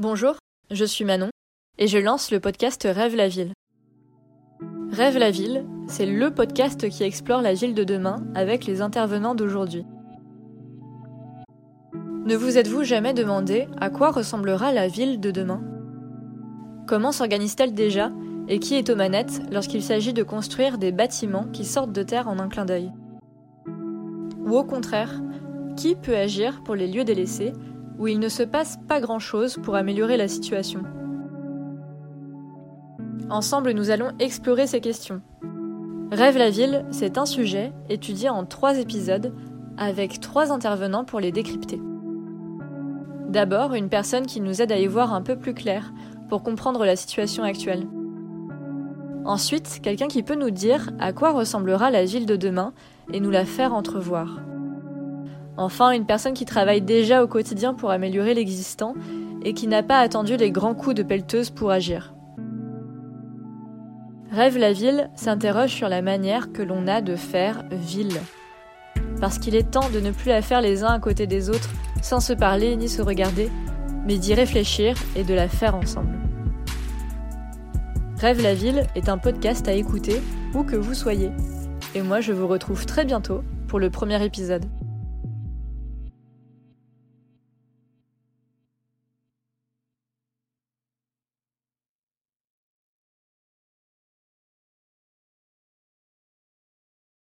Bonjour, je suis Manon et je lance le podcast Rêve la ville. Rêve la ville, c'est le podcast qui explore la ville de demain avec les intervenants d'aujourd'hui. Ne vous êtes-vous jamais demandé à quoi ressemblera la ville de demain? Comment s'organise-t-elle déjà et qui est aux manettes lorsqu'il s'agit de construire des bâtiments qui sortent de terre en un clin d'œil? Ou au contraire, qui peut agir pour les lieux délaissés où il ne se passe pas grand-chose pour améliorer la situation Ensemble, nous allons explorer ces questions. Rêve la ville, c'est un sujet étudié en trois épisodes avec trois intervenants pour les décrypter. D'abord, une personne qui nous aide à y voir un peu plus clair pour comprendre la situation actuelle. Ensuite, quelqu'un qui peut nous dire à quoi ressemblera la ville de demain et nous la faire entrevoir. Enfin, une personne qui travaille déjà au quotidien pour améliorer l'existant et qui n'a pas attendu les grands coups de pelleteuse pour agir. Rêve la ville s'interroge sur la manière que l'on a de faire ville. Parce qu'il est temps de ne plus la faire les uns à côté des autres sans se parler ni se regarder, mais d'y réfléchir et de la faire ensemble. Rêve la ville est un podcast à écouter où que vous soyez. Et moi je vous retrouve très bientôt pour le premier épisode.